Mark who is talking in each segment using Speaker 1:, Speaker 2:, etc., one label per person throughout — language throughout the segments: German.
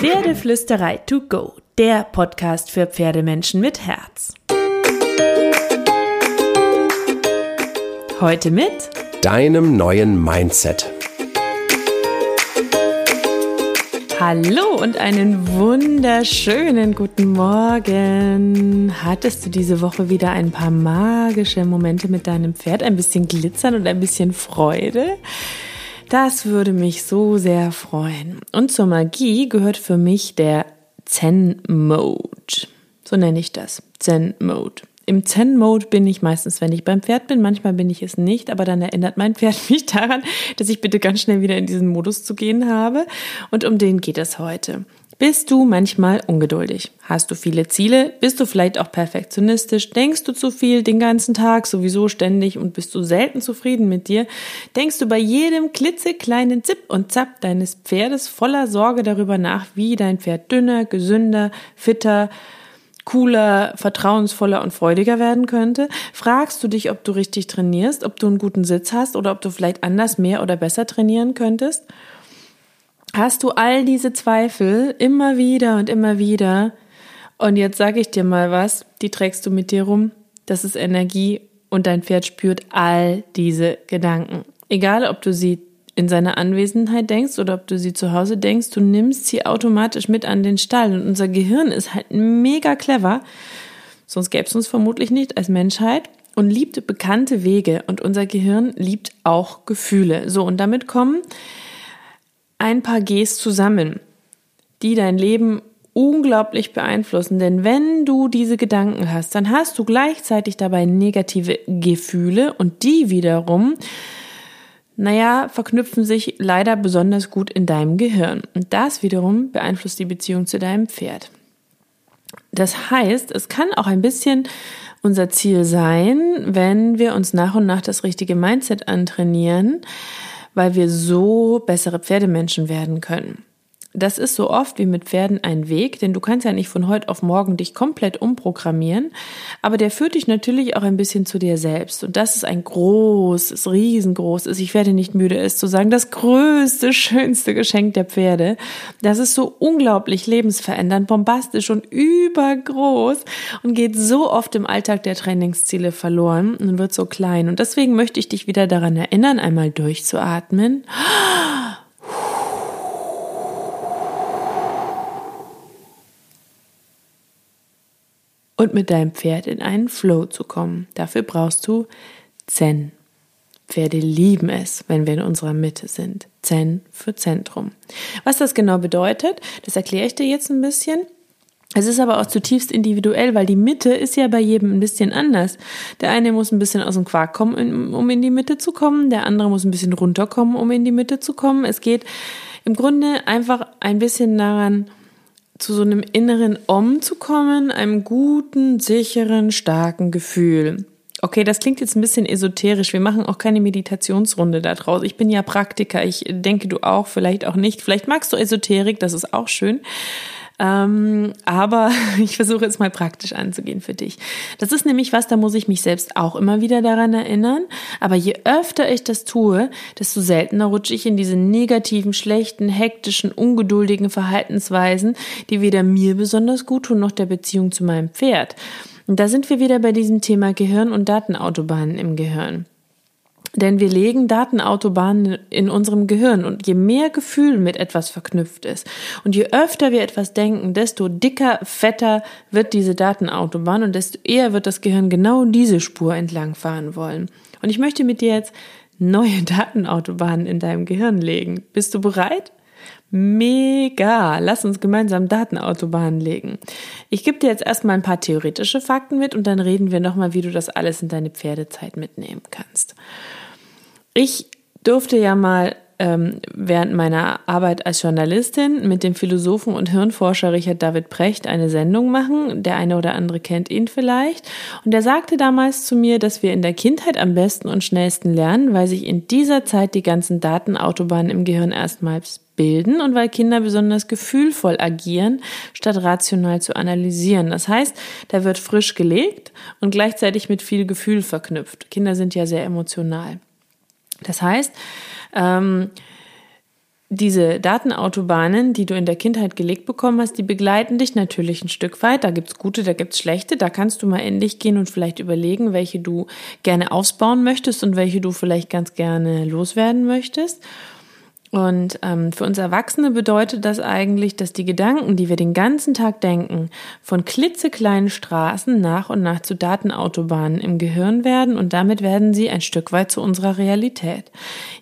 Speaker 1: Pferdeflüsterei to go, der Podcast für Pferdemenschen mit Herz. Heute mit
Speaker 2: deinem neuen Mindset.
Speaker 1: Hallo und einen wunderschönen guten Morgen. Hattest du diese Woche wieder ein paar magische Momente mit deinem Pferd, ein bisschen Glitzern und ein bisschen Freude? Das würde mich so sehr freuen. Und zur Magie gehört für mich der Zen-Mode. So nenne ich das. Zen-Mode. Im Zen-Mode bin ich meistens, wenn ich beim Pferd bin. Manchmal bin ich es nicht, aber dann erinnert mein Pferd mich daran, dass ich bitte ganz schnell wieder in diesen Modus zu gehen habe. Und um den geht es heute. Bist du manchmal ungeduldig? Hast du viele Ziele? Bist du vielleicht auch perfektionistisch? Denkst du zu viel den ganzen Tag, sowieso ständig und bist du selten zufrieden mit dir? Denkst du bei jedem klitzekleinen Zip und Zap deines Pferdes voller Sorge darüber nach, wie dein Pferd dünner, gesünder, fitter, cooler, vertrauensvoller und freudiger werden könnte? Fragst du dich, ob du richtig trainierst, ob du einen guten Sitz hast oder ob du vielleicht anders, mehr oder besser trainieren könntest? Hast du all diese Zweifel immer wieder und immer wieder. Und jetzt sage ich dir mal was, die trägst du mit dir rum. Das ist Energie und dein Pferd spürt all diese Gedanken. Egal, ob du sie in seiner Anwesenheit denkst oder ob du sie zu Hause denkst, du nimmst sie automatisch mit an den Stall. Und unser Gehirn ist halt mega clever, sonst gäbe es uns vermutlich nicht als Menschheit und liebt bekannte Wege. Und unser Gehirn liebt auch Gefühle. So, und damit kommen ein paar Gs zusammen, die dein Leben unglaublich beeinflussen. Denn wenn du diese Gedanken hast, dann hast du gleichzeitig dabei negative Gefühle und die wiederum, naja, verknüpfen sich leider besonders gut in deinem Gehirn. Und das wiederum beeinflusst die Beziehung zu deinem Pferd. Das heißt, es kann auch ein bisschen unser Ziel sein, wenn wir uns nach und nach das richtige Mindset antrainieren, weil wir so bessere Pferdemenschen werden können. Das ist so oft wie mit Pferden ein Weg, denn du kannst ja nicht von heute auf morgen dich komplett umprogrammieren, aber der führt dich natürlich auch ein bisschen zu dir selbst. Und das ist ein großes, riesengroßes, ich werde nicht müde es zu sagen, das größte, schönste Geschenk der Pferde. Das ist so unglaublich lebensverändernd, bombastisch und übergroß und geht so oft im Alltag der Trainingsziele verloren und wird so klein. Und deswegen möchte ich dich wieder daran erinnern, einmal durchzuatmen und mit deinem Pferd in einen Flow zu kommen. Dafür brauchst du Zen. Pferde lieben es, wenn wir in unserer Mitte sind. Zen für Zentrum. Was das genau bedeutet, das erkläre ich dir jetzt ein bisschen. Es ist aber auch zutiefst individuell, weil die Mitte ist ja bei jedem ein bisschen anders. Der eine muss ein bisschen aus dem Quark kommen, um in die Mitte zu kommen. Der andere muss ein bisschen runterkommen, um in die Mitte zu kommen. Es geht im Grunde einfach ein bisschen daran, zu so einem inneren Om zu kommen, einem guten, sicheren, starken Gefühl. Okay, das klingt jetzt ein bisschen esoterisch. Wir machen auch keine Meditationsrunde da draus. Ich bin ja Praktiker. Ich denke, du auch, vielleicht auch nicht. Vielleicht magst du Esoterik, das ist auch schön. Ähm, aber ich versuche jetzt mal praktisch anzugehen für dich. Das ist nämlich was, da muss ich mich selbst auch immer wieder daran erinnern. Aber je öfter ich das tue, desto seltener rutsche ich in diese negativen, schlechten, hektischen, ungeduldigen Verhaltensweisen, die weder mir besonders gut tun noch der Beziehung zu meinem Pferd. Und da sind wir wieder bei diesem Thema Gehirn und Datenautobahnen im Gehirn. Denn wir legen Datenautobahnen in unserem Gehirn und je mehr Gefühl mit etwas verknüpft ist und je öfter wir etwas denken, desto dicker, fetter wird diese Datenautobahn und desto eher wird das Gehirn genau diese Spur entlang fahren wollen. Und ich möchte mit dir jetzt neue Datenautobahnen in deinem Gehirn legen. Bist du bereit? Mega! Lass uns gemeinsam Datenautobahnen legen. Ich gebe dir jetzt erstmal ein paar theoretische Fakten mit und dann reden wir nochmal, wie du das alles in deine Pferdezeit mitnehmen kannst. Ich durfte ja mal ähm, während meiner Arbeit als Journalistin mit dem Philosophen und Hirnforscher Richard David Precht eine Sendung machen. Der eine oder andere kennt ihn vielleicht. Und er sagte damals zu mir, dass wir in der Kindheit am besten und schnellsten lernen, weil sich in dieser Zeit die ganzen Datenautobahnen im Gehirn erstmals bilden und weil Kinder besonders gefühlvoll agieren, statt rational zu analysieren. Das heißt, da wird frisch gelegt und gleichzeitig mit viel Gefühl verknüpft. Kinder sind ja sehr emotional. Das heißt, ähm, diese Datenautobahnen, die du in der Kindheit gelegt bekommen hast, die begleiten dich natürlich ein Stück weit. Da gibt's gute, da gibt's schlechte. Da kannst du mal in dich gehen und vielleicht überlegen, welche du gerne ausbauen möchtest und welche du vielleicht ganz gerne loswerden möchtest. Und ähm, für uns Erwachsene bedeutet das eigentlich, dass die Gedanken, die wir den ganzen Tag denken, von klitzekleinen Straßen nach und nach zu Datenautobahnen im Gehirn werden und damit werden sie ein Stück weit zu unserer Realität.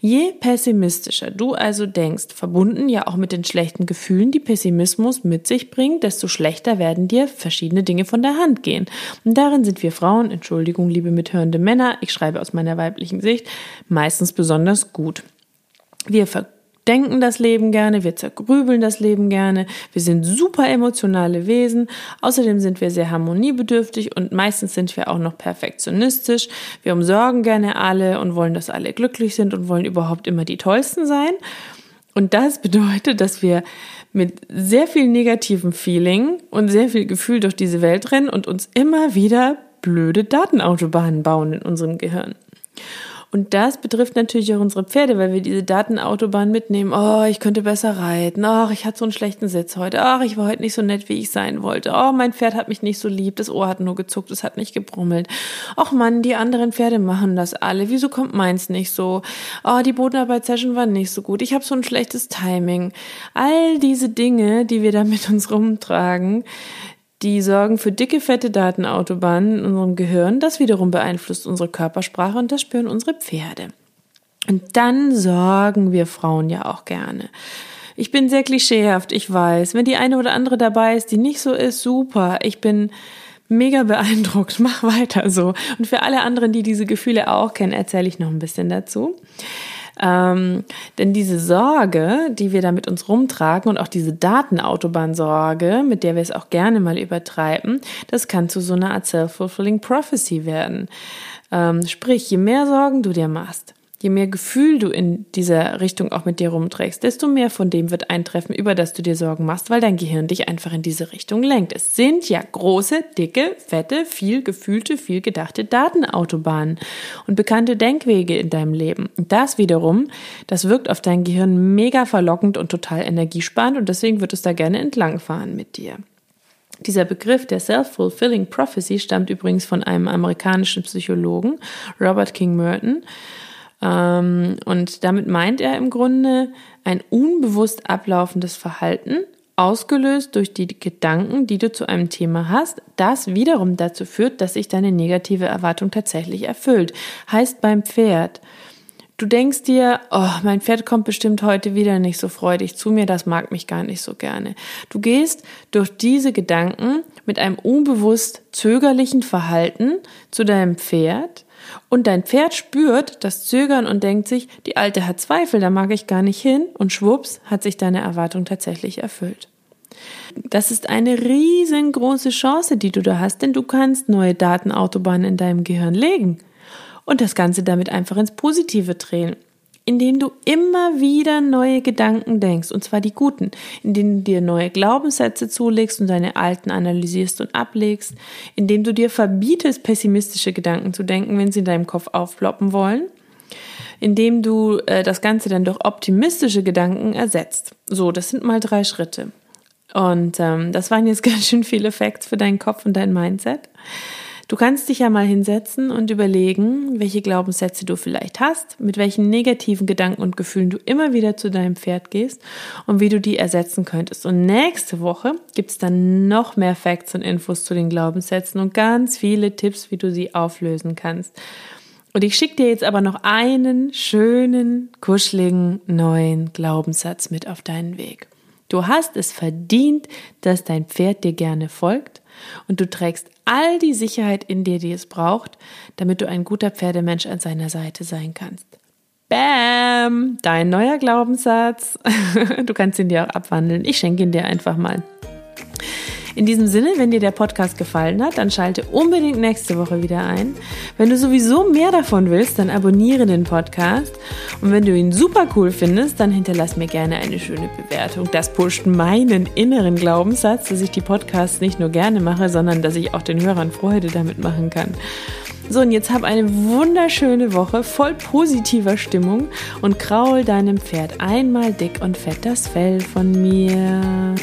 Speaker 1: Je pessimistischer du also denkst, verbunden ja auch mit den schlechten Gefühlen, die Pessimismus mit sich bringt, desto schlechter werden dir verschiedene Dinge von der Hand gehen. Und darin sind wir Frauen, Entschuldigung, liebe mithörende Männer, ich schreibe aus meiner weiblichen Sicht, meistens besonders gut. Wir denken das Leben gerne, wir zergrübeln das Leben gerne, wir sind super emotionale Wesen, außerdem sind wir sehr harmoniebedürftig und meistens sind wir auch noch perfektionistisch. Wir umsorgen gerne alle und wollen, dass alle glücklich sind und wollen überhaupt immer die Tollsten sein. Und das bedeutet, dass wir mit sehr viel negativem Feeling und sehr viel Gefühl durch diese Welt rennen und uns immer wieder blöde Datenautobahnen bauen in unserem Gehirn. Und das betrifft natürlich auch unsere Pferde, weil wir diese Datenautobahn mitnehmen. Oh, ich könnte besser reiten. Ach, ich hatte so einen schlechten Sitz heute. Ach, ich war heute nicht so nett, wie ich sein wollte. Oh, mein Pferd hat mich nicht so lieb. Das Ohr hat nur gezuckt. Es hat nicht gebrummelt. Ach Mann, die anderen Pferde machen das alle. Wieso kommt meins nicht so? Oh, die Bodenarbeit-Session war nicht so gut. Ich habe so ein schlechtes Timing. All diese Dinge, die wir da mit uns rumtragen, die sorgen für dicke, fette Datenautobahnen in unserem Gehirn. Das wiederum beeinflusst unsere Körpersprache und das spüren unsere Pferde. Und dann sorgen wir Frauen ja auch gerne. Ich bin sehr klischeehaft, ich weiß. Wenn die eine oder andere dabei ist, die nicht so ist, super. Ich bin mega beeindruckt. Mach weiter so. Und für alle anderen, die diese Gefühle auch kennen, erzähle ich noch ein bisschen dazu. Ähm, denn diese Sorge, die wir da mit uns rumtragen und auch diese Datenautobahn-Sorge, mit der wir es auch gerne mal übertreiben, das kann zu so einer Art Self-Fulfilling Prophecy werden. Ähm, sprich, je mehr Sorgen du dir machst, je mehr Gefühl du in dieser Richtung auch mit dir rumträgst, desto mehr von dem wird eintreffen, über das du dir Sorgen machst, weil dein Gehirn dich einfach in diese Richtung lenkt. Es sind ja große, dicke, fette, viel gefühlte, viel gedachte Datenautobahnen und bekannte Denkwege in deinem Leben. Und das wiederum, das wirkt auf dein Gehirn mega verlockend und total energiesparend und deswegen wird es da gerne entlangfahren mit dir. Dieser Begriff der Self-Fulfilling Prophecy stammt übrigens von einem amerikanischen Psychologen, Robert King Merton. Ähm, und damit meint er im Grunde ein unbewusst ablaufendes Verhalten, ausgelöst durch die Gedanken, die du zu einem Thema hast, das wiederum dazu führt, dass sich deine negative Erwartung tatsächlich erfüllt. Heißt beim Pferd, du denkst dir, oh, mein Pferd kommt bestimmt heute wieder nicht so freudig zu mir, das mag mich gar nicht so gerne. Du gehst durch diese Gedanken mit einem unbewusst zögerlichen Verhalten zu deinem Pferd und dein Pferd spürt das Zögern und denkt sich, die Alte hat Zweifel, da mag ich gar nicht hin. Und schwupps hat sich deine Erwartung tatsächlich erfüllt. Das ist eine riesengroße Chance, die du da hast, denn du kannst neue Datenautobahnen in deinem Gehirn legen und das Ganze damit einfach ins Positive drehen indem du immer wieder neue Gedanken denkst, und zwar die guten, indem du dir neue Glaubenssätze zulegst und deine alten analysierst und ablegst, indem du dir verbietest, pessimistische Gedanken zu denken, wenn sie in deinem Kopf aufploppen wollen, indem du äh, das Ganze dann durch optimistische Gedanken ersetzt. So, das sind mal drei Schritte. Und ähm, das waren jetzt ganz schön viele Facts für deinen Kopf und dein Mindset. Du kannst dich ja mal hinsetzen und überlegen, welche Glaubenssätze du vielleicht hast, mit welchen negativen Gedanken und Gefühlen du immer wieder zu deinem Pferd gehst und wie du die ersetzen könntest. Und nächste Woche gibt's dann noch mehr Facts und Infos zu den Glaubenssätzen und ganz viele Tipps, wie du sie auflösen kannst. Und ich schicke dir jetzt aber noch einen schönen, kuscheligen, neuen Glaubenssatz mit auf deinen Weg. Du hast es verdient, dass dein Pferd dir gerne folgt und du trägst all die Sicherheit in dir, die es braucht, damit du ein guter Pferdemensch an seiner Seite sein kannst. Bam! Dein neuer Glaubenssatz. Du kannst ihn dir auch abwandeln. Ich schenke ihn dir einfach mal. In diesem Sinne, wenn dir der Podcast gefallen hat, dann schalte unbedingt nächste Woche wieder ein. Wenn du sowieso mehr davon willst, dann abonniere den Podcast. Und wenn du ihn super cool findest, dann hinterlass mir gerne eine schöne Bewertung. Das pusht meinen inneren Glaubenssatz, dass ich die Podcasts nicht nur gerne mache, sondern dass ich auch den Hörern Freude damit machen kann. So, und jetzt hab eine wunderschöne Woche voll positiver Stimmung und kraul deinem Pferd einmal dick und fett das Fell von mir.